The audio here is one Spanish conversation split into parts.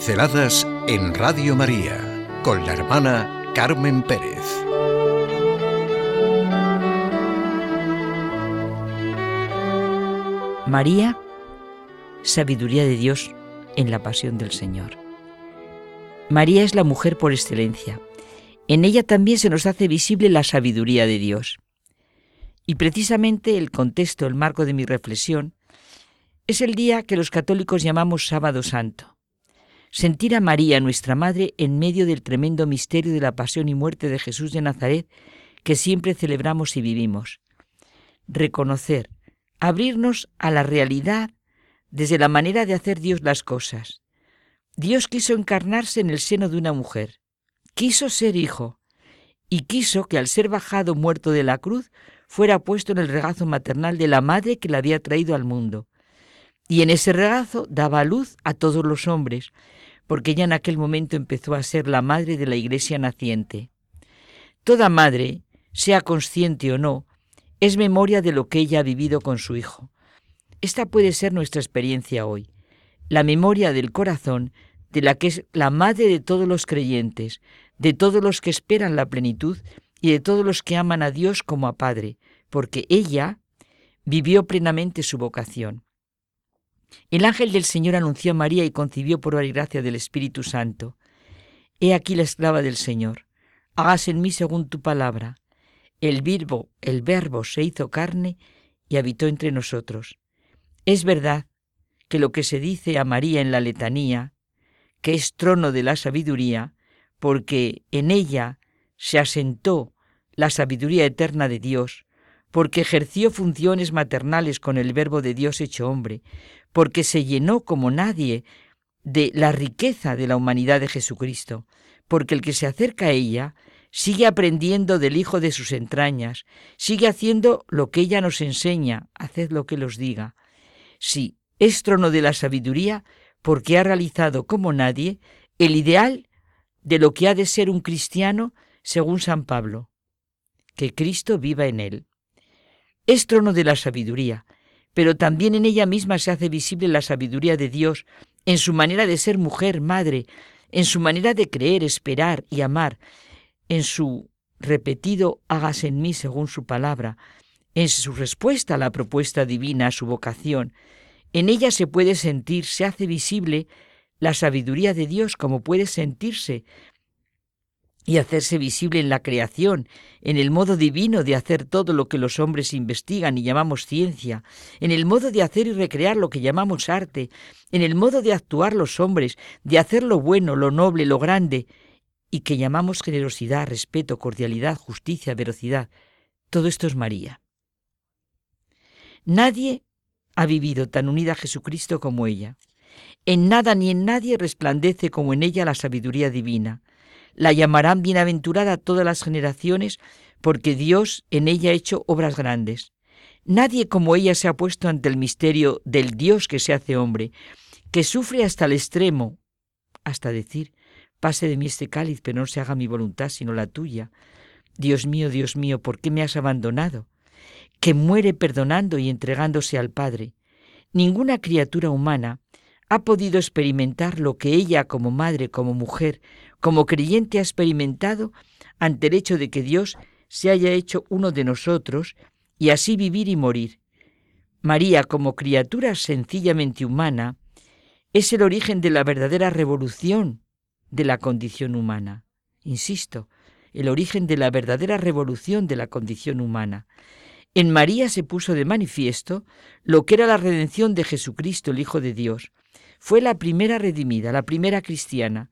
Pinceladas en Radio María con la hermana Carmen Pérez. María, sabiduría de Dios en la pasión del Señor. María es la mujer por excelencia. En ella también se nos hace visible la sabiduría de Dios. Y precisamente el contexto, el marco de mi reflexión, es el día que los católicos llamamos Sábado Santo. Sentir a María, nuestra Madre, en medio del tremendo misterio de la pasión y muerte de Jesús de Nazaret que siempre celebramos y vivimos. Reconocer, abrirnos a la realidad desde la manera de hacer Dios las cosas. Dios quiso encarnarse en el seno de una mujer, quiso ser hijo, y quiso que al ser bajado muerto de la cruz fuera puesto en el regazo maternal de la madre que la había traído al mundo. Y en ese regazo daba luz a todos los hombres, porque ella en aquel momento empezó a ser la madre de la iglesia naciente. Toda madre, sea consciente o no, es memoria de lo que ella ha vivido con su hijo. Esta puede ser nuestra experiencia hoy, la memoria del corazón de la que es la madre de todos los creyentes, de todos los que esperan la plenitud y de todos los que aman a Dios como a Padre, porque ella vivió plenamente su vocación. El ángel del Señor anunció a María y concibió por gracia del Espíritu Santo. He aquí la esclava del Señor. Hágase en mí según tu palabra. El verbo, el verbo se hizo carne y habitó entre nosotros. Es verdad que lo que se dice a María en la letanía, que es trono de la sabiduría, porque en ella se asentó la sabiduría eterna de Dios, porque ejerció funciones maternales con el Verbo de Dios hecho hombre, porque se llenó como nadie de la riqueza de la humanidad de Jesucristo, porque el que se acerca a ella sigue aprendiendo del Hijo de sus entrañas, sigue haciendo lo que ella nos enseña, haced lo que los diga. Sí, es trono de la sabiduría porque ha realizado como nadie el ideal de lo que ha de ser un cristiano según San Pablo, que Cristo viva en él. Es trono de la sabiduría, pero también en ella misma se hace visible la sabiduría de Dios en su manera de ser mujer, madre, en su manera de creer, esperar y amar, en su repetido hágase en mí según su palabra, en su respuesta a la propuesta divina, a su vocación. En ella se puede sentir, se hace visible la sabiduría de Dios como puede sentirse y hacerse visible en la creación, en el modo divino de hacer todo lo que los hombres investigan y llamamos ciencia, en el modo de hacer y recrear lo que llamamos arte, en el modo de actuar los hombres, de hacer lo bueno, lo noble, lo grande, y que llamamos generosidad, respeto, cordialidad, justicia, verocidad. Todo esto es María. Nadie ha vivido tan unida a Jesucristo como ella. En nada ni en nadie resplandece como en ella la sabiduría divina. La llamarán bienaventurada todas las generaciones, porque Dios en ella ha hecho obras grandes. Nadie como ella se ha puesto ante el misterio del Dios que se hace hombre, que sufre hasta el extremo, hasta decir, pase de mí este cáliz, pero no se haga mi voluntad sino la tuya. Dios mío, Dios mío, ¿por qué me has abandonado? Que muere perdonando y entregándose al Padre. Ninguna criatura humana ha podido experimentar lo que ella como madre, como mujer, como creyente ha experimentado ante el hecho de que Dios se haya hecho uno de nosotros y así vivir y morir. María, como criatura sencillamente humana, es el origen de la verdadera revolución de la condición humana. Insisto, el origen de la verdadera revolución de la condición humana. En María se puso de manifiesto lo que era la redención de Jesucristo, el Hijo de Dios, fue la primera redimida, la primera cristiana.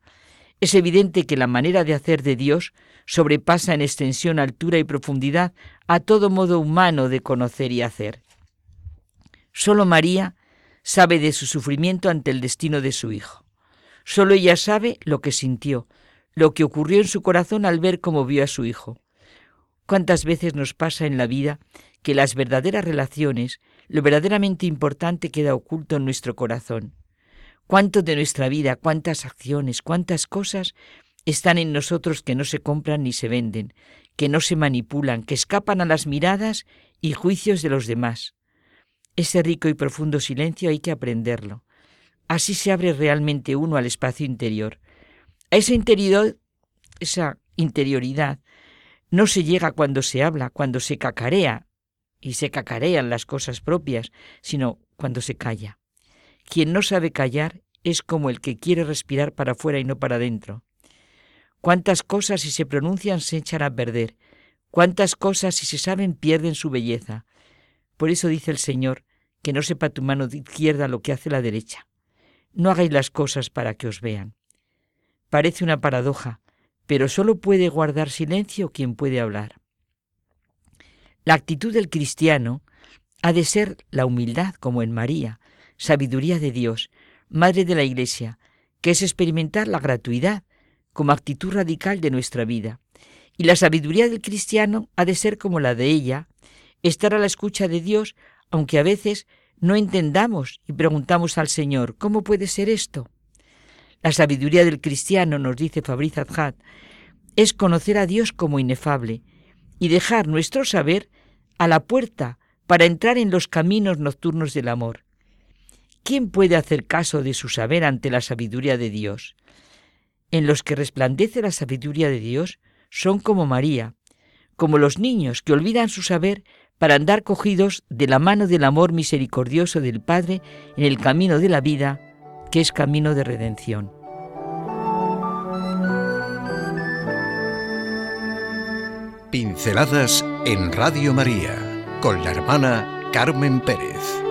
Es evidente que la manera de hacer de Dios sobrepasa en extensión, altura y profundidad a todo modo humano de conocer y hacer. Solo María sabe de su sufrimiento ante el destino de su Hijo. Solo ella sabe lo que sintió, lo que ocurrió en su corazón al ver cómo vio a su Hijo. ¿Cuántas veces nos pasa en la vida que las verdaderas relaciones, lo verdaderamente importante queda oculto en nuestro corazón? Cuánto de nuestra vida, cuántas acciones, cuántas cosas están en nosotros que no se compran ni se venden, que no se manipulan, que escapan a las miradas y juicios de los demás. Ese rico y profundo silencio hay que aprenderlo. Así se abre realmente uno al espacio interior. A esa interioridad, esa interioridad no se llega cuando se habla, cuando se cacarea, y se cacarean las cosas propias, sino cuando se calla. Quien no sabe callar es como el que quiere respirar para afuera y no para adentro. Cuántas cosas si se pronuncian se echan a perder, cuántas cosas si se saben pierden su belleza. Por eso dice el Señor, que no sepa tu mano izquierda lo que hace la derecha. No hagáis las cosas para que os vean. Parece una paradoja, pero solo puede guardar silencio quien puede hablar. La actitud del cristiano ha de ser la humildad, como en María, sabiduría de Dios, Madre de la Iglesia, que es experimentar la gratuidad como actitud radical de nuestra vida. Y la sabiduría del cristiano ha de ser como la de ella, estar a la escucha de Dios, aunque a veces no entendamos y preguntamos al Señor, ¿cómo puede ser esto? La sabiduría del cristiano, nos dice Fabriz Adhat, es conocer a Dios como inefable y dejar nuestro saber a la puerta para entrar en los caminos nocturnos del amor. ¿Quién puede hacer caso de su saber ante la sabiduría de Dios? En los que resplandece la sabiduría de Dios son como María, como los niños que olvidan su saber para andar cogidos de la mano del amor misericordioso del Padre en el camino de la vida, que es camino de redención. Pinceladas en Radio María con la hermana Carmen Pérez.